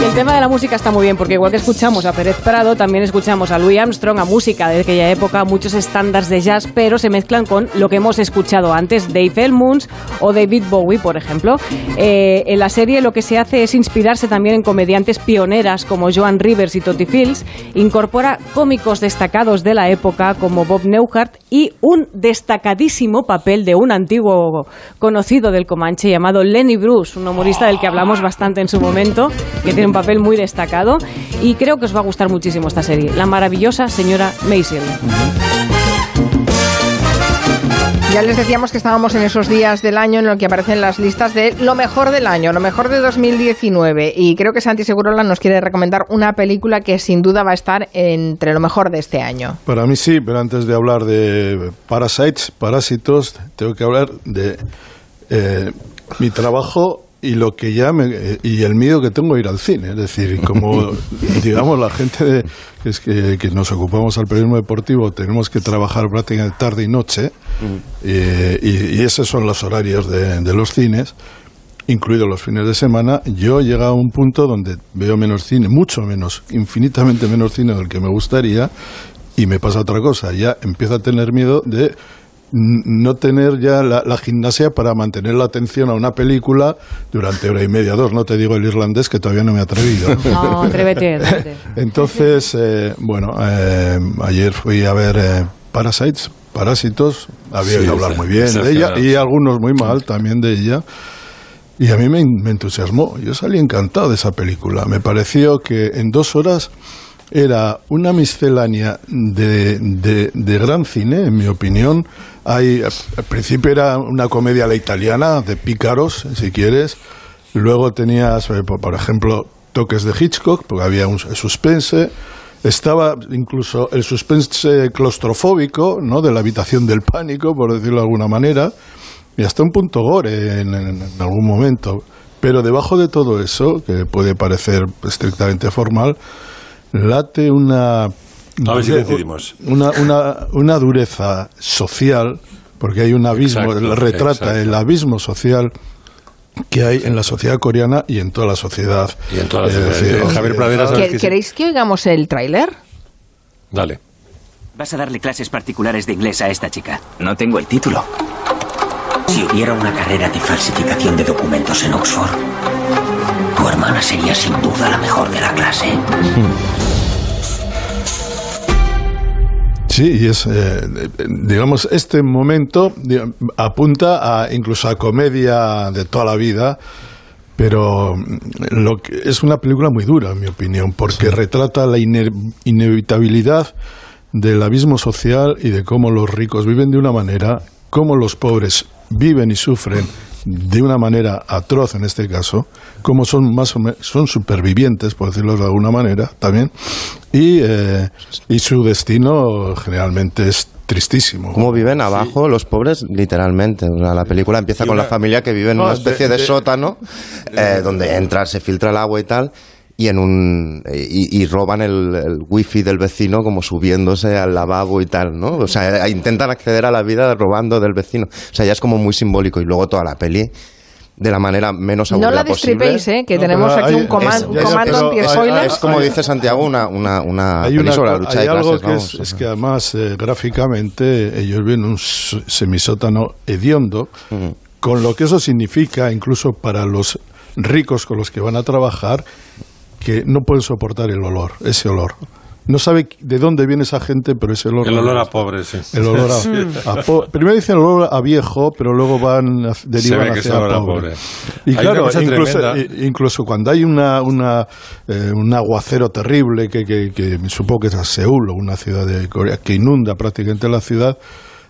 El tema de la música está muy bien, porque igual que escuchamos a Pérez Prado, también escuchamos a Louis Armstrong, a música de aquella época, muchos estándares de jazz, pero se mezclan con lo que hemos escuchado antes, Dave Elmons o David Bowie, por ejemplo. Eh, en la serie lo que se hace es inspirarse también en comediantes pioneras como Joan Rivers y Totti Fields, incorpora cómicos destacados de la época como Bob Newhart y un destacadísimo papel de un antiguo conocido del Comanche llamado Lenny Bruce, un humorista del que hablamos bastante en su momento, que tiene un papel muy destacado y creo que os va a gustar muchísimo esta serie, La maravillosa señora Maisel. Ya les decíamos que estábamos en esos días del año en los que aparecen las listas de lo mejor del año, lo mejor de 2019. Y creo que Santi Segurola nos quiere recomendar una película que sin duda va a estar entre lo mejor de este año. Para mí sí, pero antes de hablar de Parasites, Parásitos, tengo que hablar de eh, mi trabajo y lo que ya me, eh, y el miedo que tengo a ir al cine. Es decir, como digamos la gente de- que, es que, que nos ocupamos al periodismo deportivo, tenemos que trabajar prácticamente tarde y noche, eh, y, y esos son los horarios de, de los cines incluidos los fines de semana, yo he llegado a un punto donde veo menos cine, mucho menos, infinitamente menos cine del que me gustaría, y me pasa otra cosa, ya empiezo a tener miedo de no tener ya la, la gimnasia para mantener la atención a una película durante hora y media, dos, no te digo el irlandés que todavía no me he atrevido. No, atrévete, atrévete. Entonces, eh, bueno, eh, ayer fui a ver eh, Parasites, Parásitos, había Sí, oído hablar sí, muy bien de ella y algunos muy mal también de ella. Y a mí me, me entusiasmó. Yo salí encantado de esa película. Me pareció que en dos horas era una miscelánea de, de- gran cine, en mi opinión. Hay, al principio era una comedia la italiana, de pícaros, si quieres. Luego tenías, eh, por ejemplo, toques de Hitchcock, porque había un suspense. Estaba incluso el suspense claustrofóbico, ¿no? De la habitación del pánico, por decirlo de alguna manera. Y hasta un punto gore en algún momento. Pero debajo de todo eso, que puede parecer estrictamente formal, late una... A ver si coincidimos. Una, una, una dureza social, porque hay un abismo, Exacto, retrata exacto. el abismo social que hay en la sociedad coreana y en toda la sociedad. Y en toda la Eh, sociedad. decir, Eh, Javier Pradera, ¿sabes ¿Que- que sí? ¿Queréis que oigamos el tráiler? Dale. Vas a darle clases particulares de inglés a esta chica. No tengo el título. Si hubiera una carrera de falsificación de documentos en Oxford, tu hermana sería sin duda la mejor de la clase. Sí, y es, eh, digamos, este momento apunta a incluso a comedia de toda la vida, pero lo que, es una película muy dura, en mi opinión, porque retrata la ine- inevitabilidad del abismo social y de cómo los ricos viven de una manera, cómo los pobres viven y sufren de una manera atroz en este caso, cómo son más o me- son supervivientes, por decirlo de alguna manera, también, y, eh, y su destino generalmente es tristísimo. Cómo viven abajo los pobres, literalmente. La película empieza con la familia que vive en una especie de, de- sótano eh, donde entra, se filtra el agua y tal. Y, en un, y, y roban el, el wifi del vecino como subiéndose al lavabo y tal, ¿no? O sea, eh, intentan acceder a la vida robando del vecino. O sea, ya es como muy simbólico. Y luego toda la peli, de la manera menos No aburrida la posible. destripéis, ¿eh? que tenemos aquí un, coman- Es- un es- comando anti-spoiler. Es como dice Santiago, una, una, una hay, una sobre la lucha hay de algo clases, que vamos. es, es que además eh, gráficamente ellos ven un semisótano hediondo, con lo que eso significa incluso para los ricos con los que van a trabajar, que no pueden soportar el olor, ese olor. No sabe de dónde viene esa gente, pero ese olor... El olor a pobre, sí. El olor a, po- Primero dicen el olor a viejo, pero luego van a- derivan ve que es hacia olor a pobre. pobre. Y Hay claro, incluso, incluso cuando hay una, una, eh, un aguacero terrible que, que, que supongo que es a Seúl o una ciudad de Corea que inunda prácticamente la ciudad,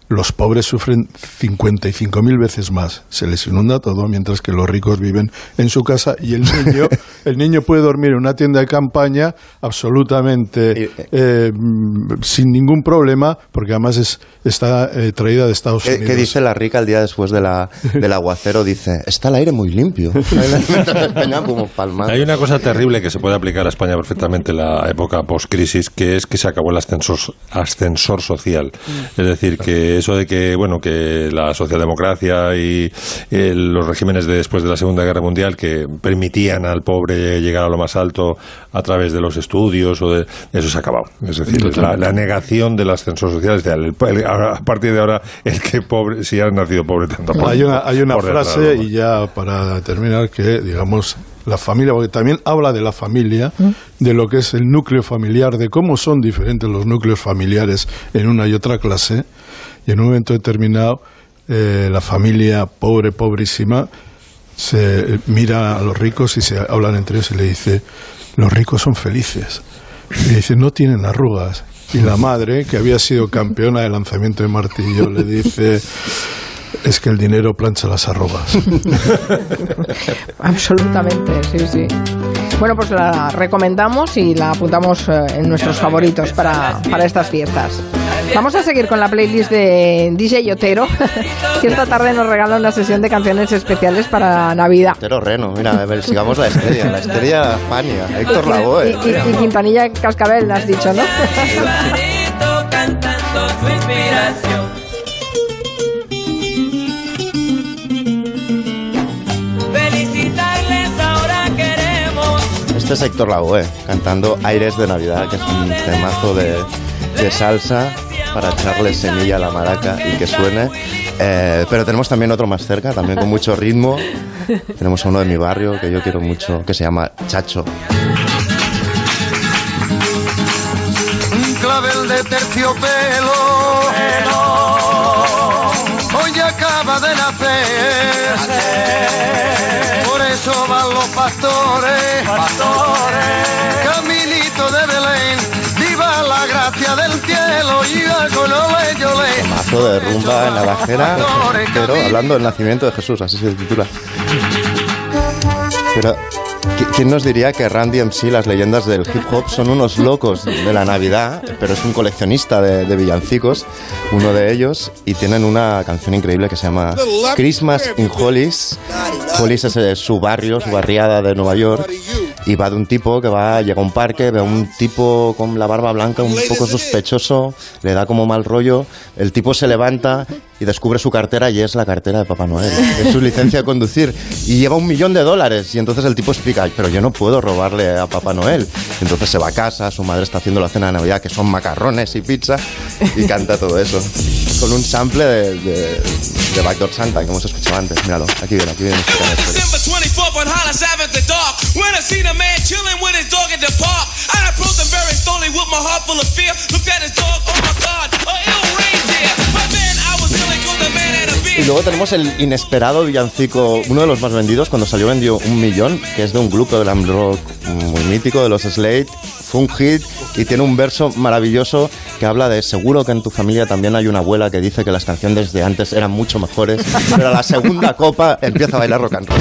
los pobres sufren 55.000 veces más. Se les inunda todo, mientras que los ricos viven en su casa y el niño, el niño puede dormir en una tienda de campaña absolutamente eh, mm, sin ningún problema, porque además es, está eh, traída de Estados ¿Qué, Unidos. qué dice la rica el día después de la, del aguacero? Dice, está el aire muy limpio. Hay una cosa terrible que se puede aplicar a España perfectamente en la época post-crisis, que es que se acabó el ascensor, ascensor social. Es decir, que eso de que, bueno, que la socialdemocracia y eh, los regímenes de después de la Segunda Guerra Mundial que permitían al pobre llegar a lo más alto a través de los estudios o de eso se ha acabado. Es decir, la, la negación del ascensor social. Es decir, el- el- a partir de ahora, el que pobre, si ha nacido pobre, tanto por- Hay una, hay una frase, y ya para terminar, que digamos la familia, porque también habla de la familia, de lo que es el núcleo familiar, de cómo son diferentes los núcleos familiares en una y otra clase, y en un momento determinado eh, la familia pobre, pobrísima, se eh, mira a los ricos y se hablan entre ellos y le dice, los ricos son felices. Y dice, no tienen arrugas. Y la madre, que había sido campeona de lanzamiento de martillo, le dice, es que el dinero plancha las arrugas. Absolutamente, sí, sí. Bueno, pues la recomendamos y la apuntamos eh, en nuestros favoritos para, para estas fiestas. Vamos a seguir con la playlist de DJ Otero, que esta tarde nos regala una sesión de canciones especiales para Navidad. Pero Reno, mira, a ver, sigamos la estrella, la estrella Fania, Héctor Lavoe. Y, y- y Quintanilla Cascabel, has dicho, ¿no? Este es Héctor Lavoe, cantando Aires de Navidad, que es un temazo de, de salsa para echarle semilla a la maraca y que suene. Eh, pero tenemos también otro más cerca, también con mucho ritmo. Tenemos uno de mi barrio que yo quiero mucho, que se llama Chacho. Un clavel de terciopelo. Hoy acaba de nacer. Van los pastores. Caminito de Belén. Viva la gracia del cielo. Y con ole, yole. Temazo de rumba en la bajera, pero hablando del nacimiento de Jesús, así se titula. Pero, ¿qui- ¿quién nos diría que Randy MC, las leyendas del hip hop, son unos locos de la Navidad? Pero es un coleccionista de, de villancicos, uno de ellos, y tienen una canción increíble que se llama Christmas in Hollis. Hollis es eh, su barrio, su barriada de Nueva York. Y va de un tipo que va, llega a un parque, ve a un tipo con la barba blanca un poco sospechoso, le da como mal rollo, el tipo se levanta y descubre su cartera y es la cartera de Papá Noel, es su licencia de conducir y lleva un millón de dólares y entonces el tipo explica, pero yo no puedo robarle a Papá Noel. Y entonces se va a casa, su madre está haciendo la cena de Navidad que son macarrones y pizza y canta todo eso con un sample de, de, de Backdoor Santa que hemos escuchado antes. Míralo, aquí viene, aquí viene. canal. December 24th on Hollis Ave at the dark. When I see the man chilling with his dog at the park. I approached him very slowly with my heart full of fear. Looked at his dog, oh my God, a ill reindeer. But then I was feeling good, the man had a beard. Y luego tenemos el inesperado villancico, uno de los más vendidos, cuando salió vendió un millón, que es de un grupo de glam rock muy mítico, de los Slade. Fue un hit y tiene un verso maravilloso que habla de seguro que en tu familia también hay una abuela que dice que las canciones de antes eran mucho mejores, pero a la segunda copa empieza a bailar rock and roll.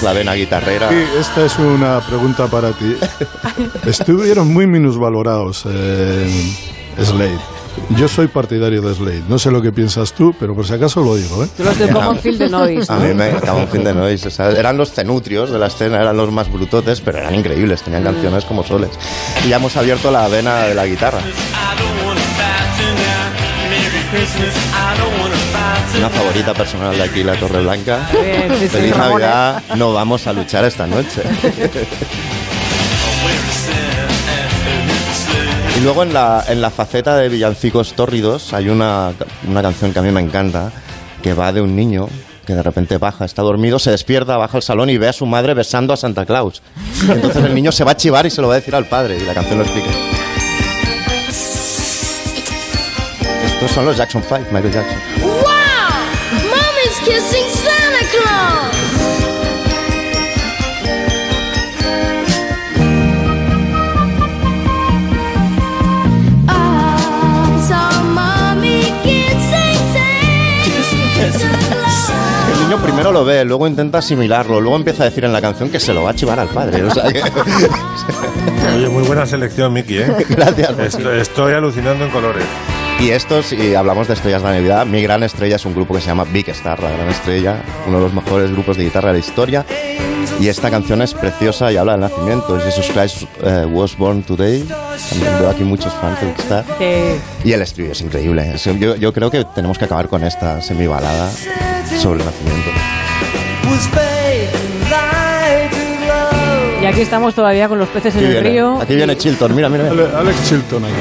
Abrimos la vena guitarrera, Sí, esta es una pregunta para ti. Estuvieron muy minusvalorados eh, Slade. Yo soy partidario de Slade. No sé lo que piensas tú, pero por si acaso lo digo. ¿eh? Tú los de Common Field de Noise. A mí me un fin de noise. o sea, eran los cenutrios de la escena, eran los más brutotes, pero eran increíbles, tenían canciones como soles. Y ya hemos abierto la vena de la guitarra. Una favorita personal de aquí, la Torre Blanca. Bien, sí, sí, Feliz Navidad, no vamos a luchar esta noche. Y luego en la, en la faceta de villancicos tórridos hay una, una canción que a mí me encanta, que va de un niño que de repente baja, está dormido, se despierta, baja al salón y ve a su madre besando a Santa Claus. Entonces el niño se va a chivar y se lo va a decir al padre y la canción lo explica. Estos son los Jackson 5, Michael Jackson. Wow! Mommy's kissing Santa Claus! I saw mommy kissing Santa El niño primero lo ve, luego intenta asimilarlo, luego empieza a decir en la canción que se lo va a chivar al padre. O sea que- Oye, muy buena selección, Miki, ¿eh? Gracias. Estoy, estoy alucinando en colores. Y estos, y hablamos de estrellas de Navidad, mi gran estrella es un grupo que se llama Big Star, la gran estrella, uno de los mejores grupos de guitarra de la historia. Y esta canción es preciosa y habla del nacimiento. Jesus Christ eh, was born today. También veo aquí muchos fans de Big Star. Y el estribillo es increíble. Yo, yo creo que tenemos que acabar con esta semibalada sobre el nacimiento. Y aquí estamos todavía con los peces en Aquí el viene, río. aquí viene Chilton, mira, mira. mira. Ale- Alex Chilton aquí.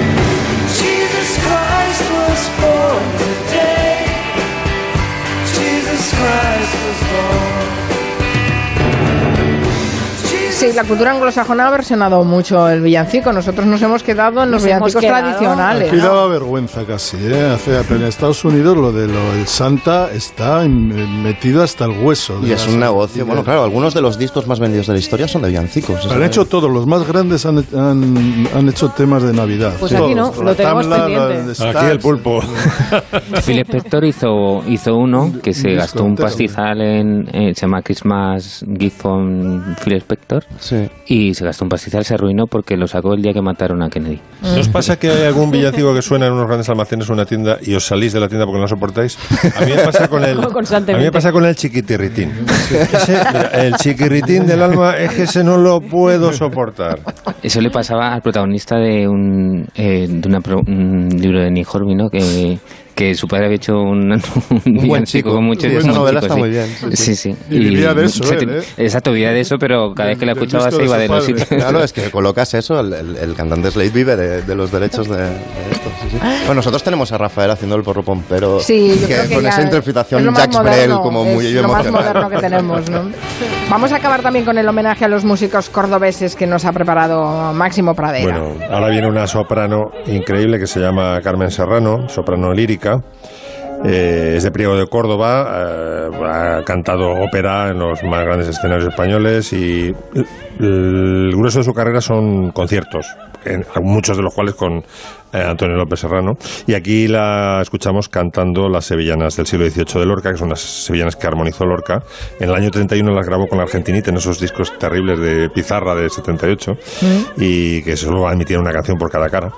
Sí, la cultura anglosajona ha versionado mucho el villancico. Nosotros nos hemos quedado en los Nos villancicos quedado. tradicionales. Aquí ¿no? daba vergüenza casi, ¿eh? En Estados Unidos lo de lo del Santa está metido hasta el hueso. Y es un negocio. Bueno, claro, algunos de los discos más vendidos de la historia son de villancicos. Han hecho todos, los más grandes han, han, han hecho temas de Navidad. Pues aquí no, lo tenemos pendiente. Aquí el pulpo. Phil Spector hizo, hizo uno que se gastó un pastizal en, eh, se llama Christmas Gift from Phil Spector Sí. y se gastó un pastizal, se arruinó porque lo sacó el día que mataron a Kennedy. ¿No os pasa que hay algún villancico que suena en unos grandes almacenes o una tienda y os salís de la tienda porque no lo soportáis? A mí me pasa con el, a mí me pasa con el chiquitirritín. Ese- mira, el chiquirritín del alma es que ese no lo puedo soportar. Eso le pasaba al protagonista de un, eh, de una pro- un libro de Nick Horby, ¿no? Que, que su padre había hecho un, un, villancico chico. con muchos Sí, esa buen novela está sí. muy bien, sí, Sí, sí. sí. Y vivía de eso, él, ¿eh? Exacto, vivía de eso, pero cada vez que la escuchaba se iba de los sitios. Claro, es que colocas eso, el, el- el cantante Slade vive de, de los derechos de, de esto. Sí, sí. Bueno, nosotros tenemos a Rafael haciendo el porro pompero, Sí, yo creo que con ya esa es interpretación Jacques Brel como es muy lo más moderno que tenemos, ¿no? Vamos a acabar también con el homenaje a los músicos cordobeses que nos ha preparado Máximo Pradera. Bueno, ahora viene una soprano increíble que se llama Carmen Serrano, soprano lírica. Eh, es de Priego de Córdoba, eh, ha cantado ópera en los más grandes escenarios españoles y el, el grueso de su carrera son conciertos, en- muchos de los cuales con eh, Antonio López Serrano. Y aquí la escuchamos cantando las sevillanas del siglo XVIII de Lorca, que son las sevillanas que armonizó Lorca. En el año 31 las grabó con la Argentinita en esos discos terribles de Pizarra de 78 y que solo emitían una canción por cada cara.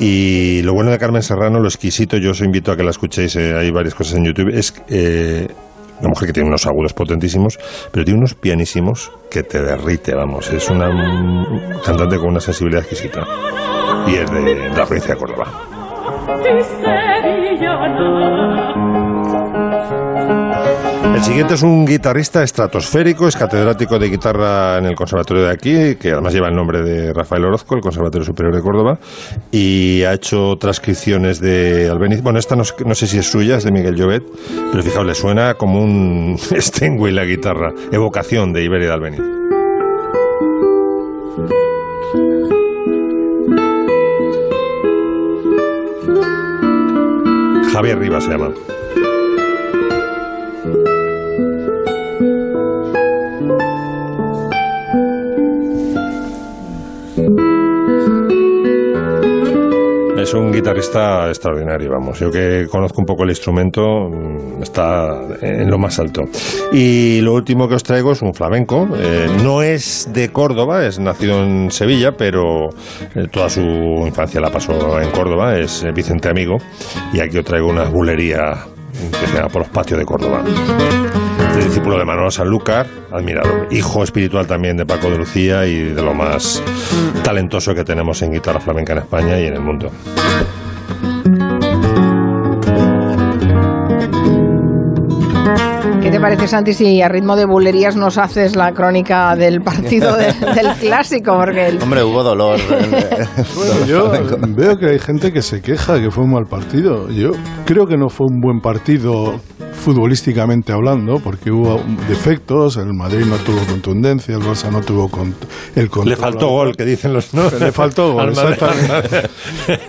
Y lo bueno de Carmen Serrano, lo exquisito, yo os invito a que la escuchéis, eh, hay varias cosas en YouTube, es eh, una mujer que tiene unos agudos potentísimos, pero tiene unos pianísimos que te derrite, vamos, es una cantante con una sensibilidad exquisita. Y es de, de la provincia de Córdoba. El siguiente es un guitarrista estratosférico, es catedrático de guitarra en el conservatorio de aquí, que además lleva el nombre de Rafael Orozco, el Conservatorio Superior de Córdoba, y ha hecho transcripciones de Albeniz. Bueno, esta no, sé- si es suya, es de Miguel Llobet, pero fijaos, le suena como un Steinway la guitarra, evocación de Iberia de Albeniz. Javier Rivas se llama. Es un guitarrista extraordinario, vamos. Yo que conozco un poco el instrumento, mm, está en lo más alto. Y lo último que os traigo es un flamenco. Eh, no es de Córdoba, es nacido en Sevilla, pero eh, toda su infancia la pasó en Córdoba. Es eh, Vicente Amigo. Y aquí os traigo una bulería que se llama Por los Patios de Córdoba. Discípulo de Manolo Sanlúcar, admirado. Hijo espiritual también de Paco de Lucía y de lo más talentoso que tenemos en guitarra flamenca en España y en el mundo. ¿Qué te parece, Santi, si a ritmo de bulerías nos haces la crónica del partido de- del clásico? Porque el- Hombre, hubo dolor. Bueno, yo veo que hay gente que se queja que fue un mal partido. Yo creo que no fue un buen partido futbolísticamente hablando, porque hubo defectos, el Madrid no tuvo contundencia, el Barça no tuvo con- el control. Le faltó gol, que dicen los no. Le faltó gol, Al Madrid. exactamente.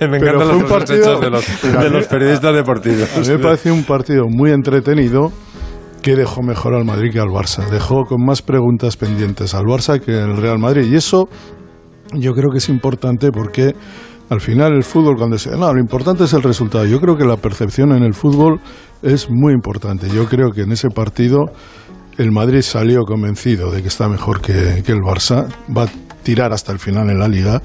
Me Pero encantan fue un los partido- hechos de los, de los periodistas deportivos. A mí me pareció un partido muy entretenido que dejó mejor al Madrid que al Barça. Dejó con más preguntas pendientes al Barça que al Real Madrid. Y eso yo creo que es importante porque al final el fútbol cuando se... No, lo importante es el resultado. Yo creo que la percepción en el fútbol es muy importante. Yo creo que en ese partido el Madrid salió convencido de que está mejor que, que el Barça. Va a tirar hasta el final en la liga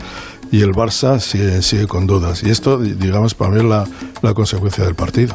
y el Barça sigue, sigue con dudas. Y esto, digamos, para mí es la, la consecuencia del partido.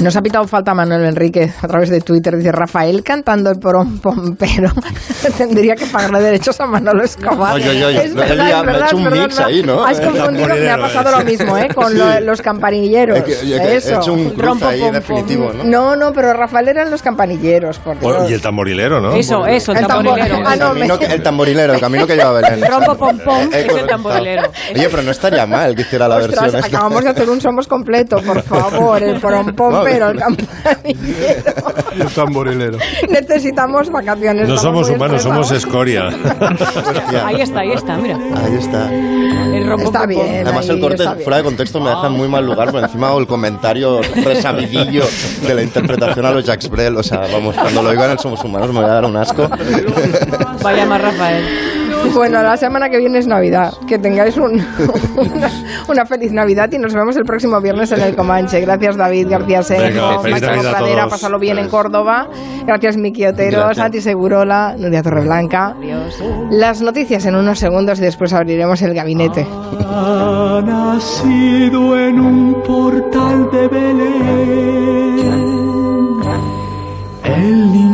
Nos ha pitado falta Manuel Enrique a través de Twitter. Dice Rafael cantando el prom pom, pero tendría que pagarle derechos a Manolo Escobar. Oye, oye, oye, Es no, verdad, es me ha verdad, hecho es un verdad, mix ahí, ¿no? Has El confundido, me ha tamborilero, pasado ¿eh? lo mismo, ¿eh? Con Sí. lo- los campanilleros. Es que- que he Eso. hecho un cruce Rompo, ahí pom, definitivo, ¿no? No, no, pero Rafael eran los campanilleros, por Dios. Y el tamborilero, ¿no? Eso, eso, el El tambor- tamborilero. Ah, El, no, camino me- que- el tamborilero, el camino que lleva Belén. Rompo pom pom Eh, es el correcto. Oye, pero no estaría mal que hiciera la Ostras, versión esta. acabamos de hacer un somos completo, por favor, el pom pom, Vale. pero el campanillero. Y el tamborilero. Necesitamos vacaciones. No somos humanos, somos escoria. Ahí está, ahí está, mira. Ahí está. El rompo Está bien. Además, el corte fuera de contexto me deja en muy mal lugar por encima o el comentario resabidillo de la interpretación a los Jacques Brel. O sea, vamos, cuando lo oigan en Somos Humanos me voy a dar un asco. Vaya más Rafael. Bueno, la semana que viene es Navidad. Que tengáis un- una, una feliz Navidad y nos vemos el próximo viernes en el Comanche. Gracias, David García Sergio, Máximo Pradera, pásalo bien en Córdoba. Gracias, Miki Otero, Gracias. Santi Segurola, Nuria Torreblanca. Las noticias en unos segundos y después abriremos el gabinete. Ha nacido en un portal de Belén. El niño